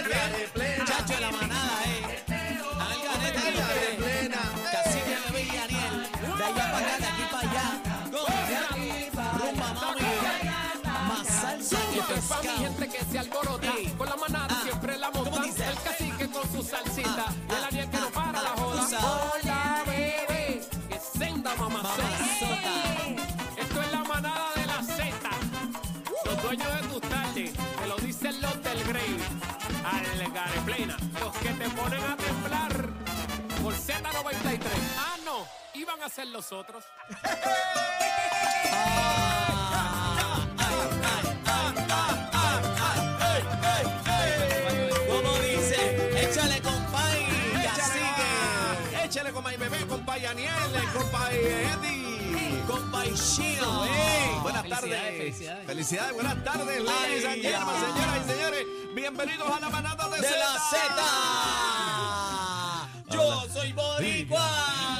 plena. Chacho de la manada, eh. Al garete El los área tres. plena. Cacique, bebé y Daniel. De allá para acá, de aquí para allá. Rumba, mami. Más salsa que es pa' mi pescado. gente que se alborota. Con la manada Ah. siempre la ¿Cómo monta? El cacique con su salsita Ah, Y el Ariel que no ah, para la joda. Hola, bebé Que senda Mamazota. Esto es la manada de la Z Los dueños de tus tardes Te lo dicen los del Grey Al Los que te ponen a temblar Por Z93 Ah, no Iban a ser los otros ¿Cómo dice? Échale, compay. Cacique. Échale con mi bebé, compa Yaniel, compa Eddie. Compay Chino. Buenas tardes. felicidades. Felicidades, buenas tardes, ladies and gentlemen, señoras y señores. Bienvenidos a la manada de, De la Zeta. Z. Yo soy boricua.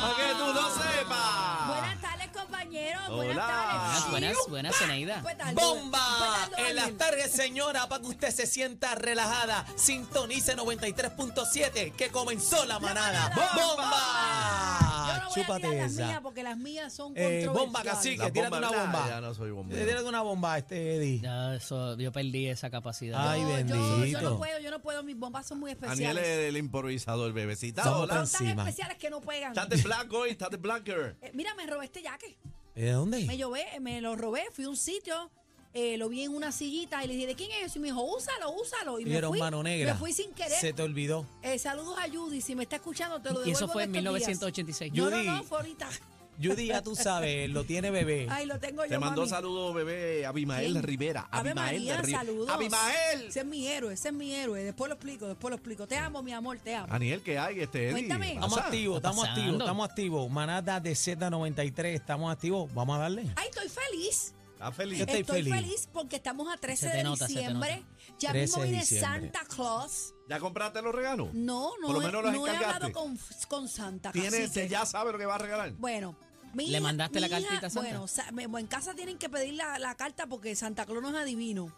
Para que tú lo sepas. Buenas tardes, compañeros. Hola. Buenas tardes. Buenas, buenas, buenas. Bomba Buenas tardes, en las tardes, señora, para que usted se sienta relajada. Sintonice 93.7 que comenzó la manada. manada. ¡Bomba! Yo a Chúpate tirar las esa. mías porque las mías son Eh, bomba, controversiales. cacique, La tírate una bomba, bomba. Ya no soy. Eh, Tírate una bomba, este Eddie. Ya, eso, yo perdí esa capacidad. Ay, No, yo- Yo, bendito. no puedo, yo no puedo. Mis bombas son muy Daniel especiales. es el improvisador, bebecita. Somos Hola. tan- Son tan encima. especiales que no pegan. Estás de blanco hoy, estás de blanker. Eh, mira, me robé este jaque. ¿De dónde? Me, llové, me lo robé, fui a un sitio, eh, lo vi en una sillita y le dije, ¿de quién es eso? Y me dijo, úsalo, úsalo. Y me Vieron fui, mano negra. me fui sin querer. Se te olvidó. Eh, saludos a Judy, si me está escuchando te lo devuelvo Y eso fue en estos días. 1986. No, no, Judy. no, fue ahorita. Judy, ya tú sabes, lo tiene bebé. Ay, lo tengo yo, Te mandó saludos, bebé, Abimael ¿Quién? Rivera. Ave Abimael María, de Ri- saludos. Abimael. Ese es mi héroe, ese es mi héroe. Después lo explico, después lo explico. Te amo, mi amor, te amo. Daniel, ¿qué hay? Este Eddie? Cuéntame. Estamos activos, estamos activos, estamos activos. Manada de Z93, estamos activos. Vamos a darle. Ay, estoy feliz. ¿Estás feliz? Yo estoy Estoy feliz. feliz. porque estamos a 13 Se te de nota, diciembre. Ya 13 mismo viene diciembre. Santa Claus. ¿Ya compraste los regalos? No, no, Por lo he- menos los no he hablado con, con Santa. Tienes, cacique. ya sabe lo que va a regalar. Bueno. Mi ¿Le hija- mandaste la hija- cartita a Santa? Bueno, en casa tienen que pedir la, la carta porque Santa Claus no es adivino.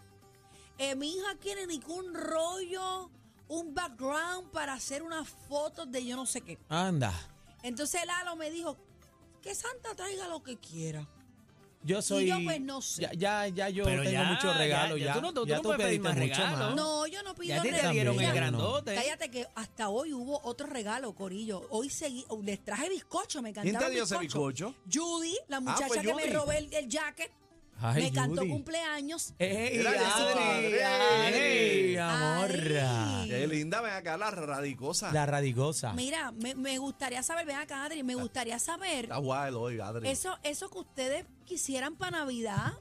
Eh, mi hija quiere ni que un rollo, un background para hacer unas fotos de yo no sé qué. Anda. Entonces Lalo me dijo que Santa traiga lo que quiera. Yo soy. yo, pues, no sé. Ya, ya, ya yo Pero tengo ya, muchos regalos. ya, Ya, ya tú no- tú ya no puedes pedir pediste más regalos. No, yo no pido Ya a ti te regalos. dieron el grandote. Cállate que hasta hoy hubo otro regalo, Corillo. Hoy seguí, les traje bizcocho, me ¿Quién cantaron te dio ese bizcocho? Judy, la muchacha fue que me Judy. robó el, el jacket, Ay, me cantó Judy. cumpleaños. ¡Ey, Adri! madre. Adri, amor! Ay. Qué linda, ven acá la radicosa. La radigosa. Mira, me, me gustaría saber, ven acá, Adri, me gustaría saber Está wild hoy, Adri. eso, eso que ustedes quisieran para Navidad.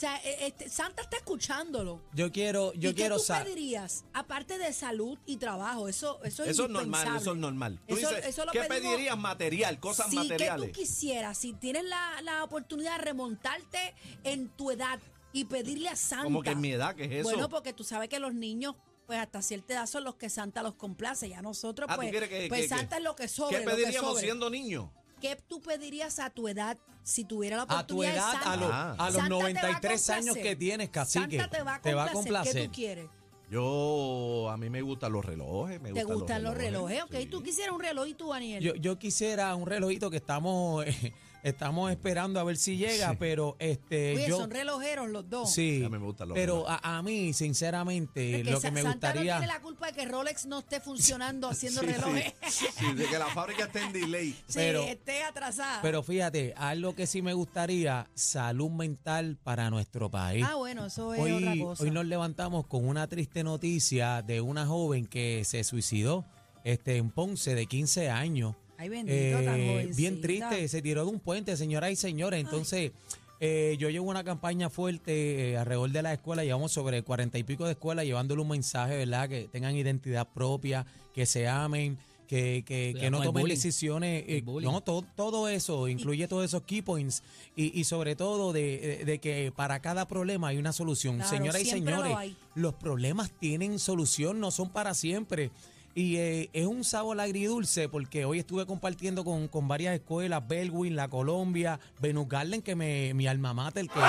O sea, eh, este, Santa está escuchándolo. Yo quiero, yo ¿Y quiero qué tú saber. pedirías? Aparte de salud y trabajo, eso, eso es Eso es normal, eso es normal. Tú Eso- dices, eso lo ¿qué pedimos- pedirías material? Cosas Sí, materiales. que tú quisieras, si tienes la, la oportunidad de remontarte en tu edad y pedirle a Santa. Como que en mi edad, ¿qué es eso? Bueno, porque tú sabes que los niños, pues hasta cierta edad son los que Santa los complace. Ya nosotros, Ah, ¿tú pues, quieres que- pues que- Santa es lo que sobre. ¿Qué pediríamos siendo niños? ¿Qué tú pedirías a tu edad si tuviera la A tu oportunidad edad, de Santa? a, los- Ah. a los Santa te va a 93 años complacer. que tienes, cacique. Santa te va a complacer. ¿Qué tú quieres? Yo, a mí me gustan los relojes. Me ¿Te gustan los relojes? Ok, sí. tú quisieras un reloj y tú, Daniel. Yo, yo quisiera un relojito que estamos, eh, estamos esperando a ver si llega, pero este Oye, yo son relojeros los dos. sí, A mí me gustan los pero a, a mí sinceramente Es que lo que Sa- me Santa gustaría no tiene la culpa de que Rolex no esté funcionando haciendo Sí, relojes. sí, sí, de que la fábrica esté en delay. Sí, Pero- esté atrasada. Pero fíjate, algo que sí me gustaría, salud mental para nuestro país. ah, bueno, eso es otra Hoy, cosa. hoy nos levantamos con una triste noticia de una joven que se suicidó este, en Ponce de 15 años. Ay, bendito, tan Eh, jovencita. bien triste, se tiró de un puente, señoras y señores. Entonces, eh, yo llevo una campaña fuerte eh, alrededor de la escuela, llevamos sobre cuarenta y pico de escuelas llevándole un mensaje, ¿verdad? Que tengan identidad propia, que se amen, que, que, que no tomen bullying. decisiones. eh, no, todo, todo eso, incluye todos esos key points y, y sobre todo de, de que para cada problema hay una solución. Claro, Señoras y siempre lo señores, hay. los problemas tienen solución, no son para siempre. Y eh, es un sabor agridulce porque hoy estuve compartiendo con, con varias escuelas, Bellwin, La Colombia, Venus Garden, que me, mi alma mater, que yo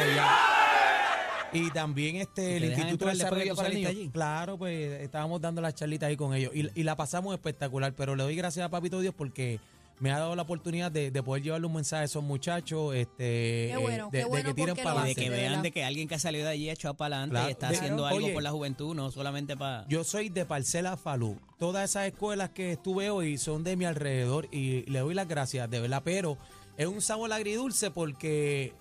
allá. Y también este el Instituto de Desarrollo para Niños. allí. Claro, pues estábamos dando las charlitas ahí con ellos y, y la pasamos espectacular, pero le doy gracias a Papito Dios porque me ha dado la oportunidad de, de poder llevarle un mensaje a esos muchachos este, Qué bueno, de, qué de bueno que tiren para Y de que vean verdad. de que alguien que ha salido de allí ha echado para adelante Claro, y está de- haciendo algo por la juventud, no solamente para... Yo soy de Parcela Falú. Todas esas escuelas que estuve hoy son de mi alrededor y le doy las gracias, de verdad. Pero es un sabor agridulce porque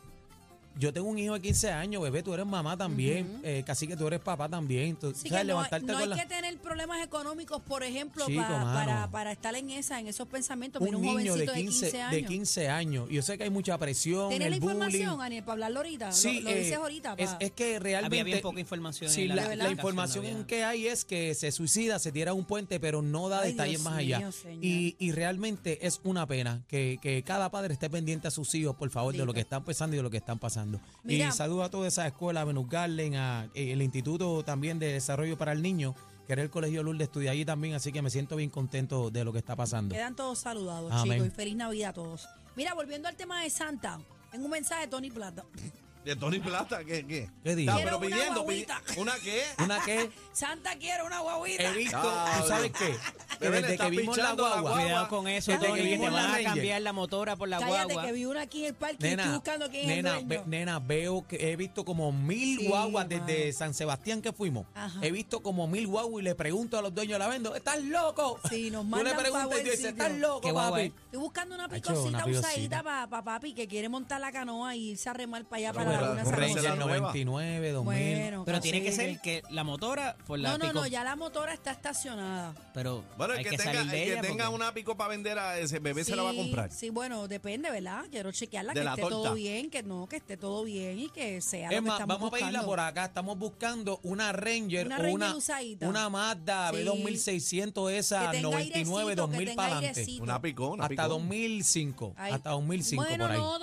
yo tengo un hijo de 15 años, bebé, tú eres mamá también, eh, casi que tú eres papá también. Entonces, ¿sabes? que no, hay- levantarte no con hay la- que tener problemas económicos, por ejemplo, Chico, pa- mano. para, para estar en esa, en esos pensamientos. Un un, niño de jovencito 15, de años. 15 años. Y yo sé que hay mucha presión, ¿Tienes la bullying. información, Aniel, para hablarlo ahorita? Sí, lo, lo dices eh, ahorita. es, es que realmente Había bien poca información. Sí, en la, la, la información había- que hay es que se suicida, se tira a un puente, pero no da Ay, detalles Dios más allá. mío. Y, y realmente es una pena que, que cada padre esté pendiente a sus hijos, por favor, de lo que están pasando y de lo que están pasando. Mira. y saludo a toda esa escuela, a Venus Garden, a eh, el Instituto también de Desarrollo para el Niño, que era el Colegio Lourdes, estudié allí también, así que me siento bien contento de lo que está pasando. Quedan todos saludados, Amén. chicos, y feliz Navidad a todos. Mira, volviendo al tema de Santa, tengo un mensaje de Tony Plata. ¿De Tony Plata? ¿Qué? ¿Qué? ¿Qué dijo? Quiero pero una pidiendo, guaguita. ¿Una qué? Una que Santa quiere una guaguita. he visto. ¿tú sabes qué? Que Bebé, le desde está que vimos la pichando la guagua, guagua. Cuidado con eso, Desde Tony, que te vimos la van a Ranger. cambiar la motora por la Cállate guagua. que vi una aquí en el parque y estoy Nena, buscando quién nena, es el dueño. ve- nena, veo que he visto como mil Sí, guaguas mano. desde San Sebastián que fuimos. Ajá. He visto como mil guaguas y le pregunto a los dueños de la vendo, ¿estás loco? Sí, nos Tú mandan le pa' preguntas y buen tú dices, sitio. ¿estás loco, ¿Qué guagua papi? es? Estoy buscando una Hacho, picosita una picosita. usadita para papi que quiere montar la canoa y irse a remar para allá Pero para un Ranger José. Ranger nueva. 99, 2000. Bueno, Pero tiene que ser que la motora por la No, no, pick-up, no, ya la motora está estacionada. Pero Bueno, el hay que, que, tenga, salir de el que ella tenga porque- una pico para vender a ese bebé se la va a comprar. Sí, bueno, depende, ¿verdad? Quiero chequearla, De que la esté torta. todo bien, que no, que esté todo bien y que sea lo Es que más, estamos vamos a pedirla buscando. por acá. Estamos buscando una Ranger Una o Ranger una, usadita. una Mazda Sí. B2600 esa Que tenga 99, airecito, 2000 que para adelante. airecito. Una picó, una Hasta picó. 2005. Ay. Hasta 2005 bueno, por ahí. no,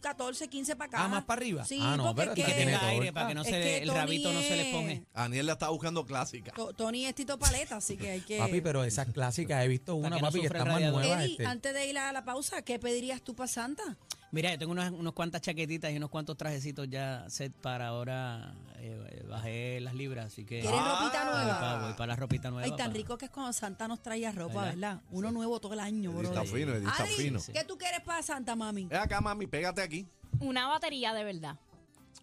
2014, 15 para acá. Ah, más para arriba. Sí, Ah, no, porque pero es que que tiene aire para que no es se le- que el rabito no se le ponga. Aniel la está buscando clásica. To- Tony es Tito Paleta, así que hay que... Papi, pero esas clásicas he visto una, que no papi, que sufra el están más nuevas. Eddie, este. antes de ir a la pausa, ¿qué pedirías tú para Santa? Mira, yo tengo unas, unas cuantas chaquetitas y unos cuantos trajecitos ya set para ahora. eh, eh, bajé las libras, así que. ¿Quieres Ah, ropita Voy nueva? para, voy para la ropita nueva. Ay, tan rico que es cuando Santa nos traía ropa, ¿Verdad? ¿verdad? Uno nuevo todo el año, bro. está fino, está Adri, fino. ¿qué tú quieres para Santa, mami? Ven acá, mami, pégate aquí. Una batería de verdad.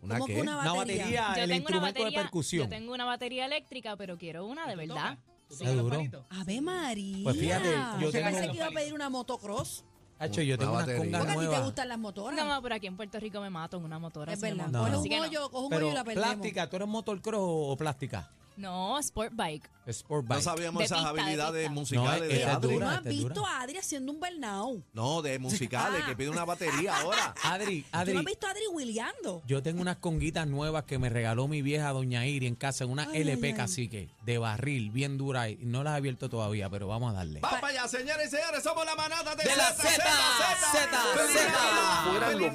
¿Una ¿Cómo que qué? una Una batería? batería, Yo el tengo una batería, de percusión. Yo tengo una batería eléctrica, pero quiero una de verdad. Qué duro. Ave María. Pues fíjate, yo pensé tengo- que iba a pedir una motocross. Hacho, yo tengo unas batería. congas Porque a ti te nuevas. gustan las motoras. No, pero aquí en Puerto Rico me mato en una motora. es verdad. No, Coge no. un coge un Pero hoyo y la perdemos. plástica, ¿tú eres motocross o plástica? No, sport bike. Sport No sabíamos De esas pista, de habilidades pista. musicales No, de esa es Adri. dura. ¿No has visto dura. a Adri haciendo un burnout? No, de musicales, Ah. que pide una batería ahora. Adri, ¿Tú no Adri, has visto a Adri Williando? yo tengo unas conguitas nuevas que me regaló mi vieja doña Iri en casa, una Ay, LP ay, ay. cacique, de barril, bien dura, y no las he abierto todavía, pero vamos a darle. Vamos para allá, señores y señores, somos la manada de, De la Z, Z, Z. Navidad.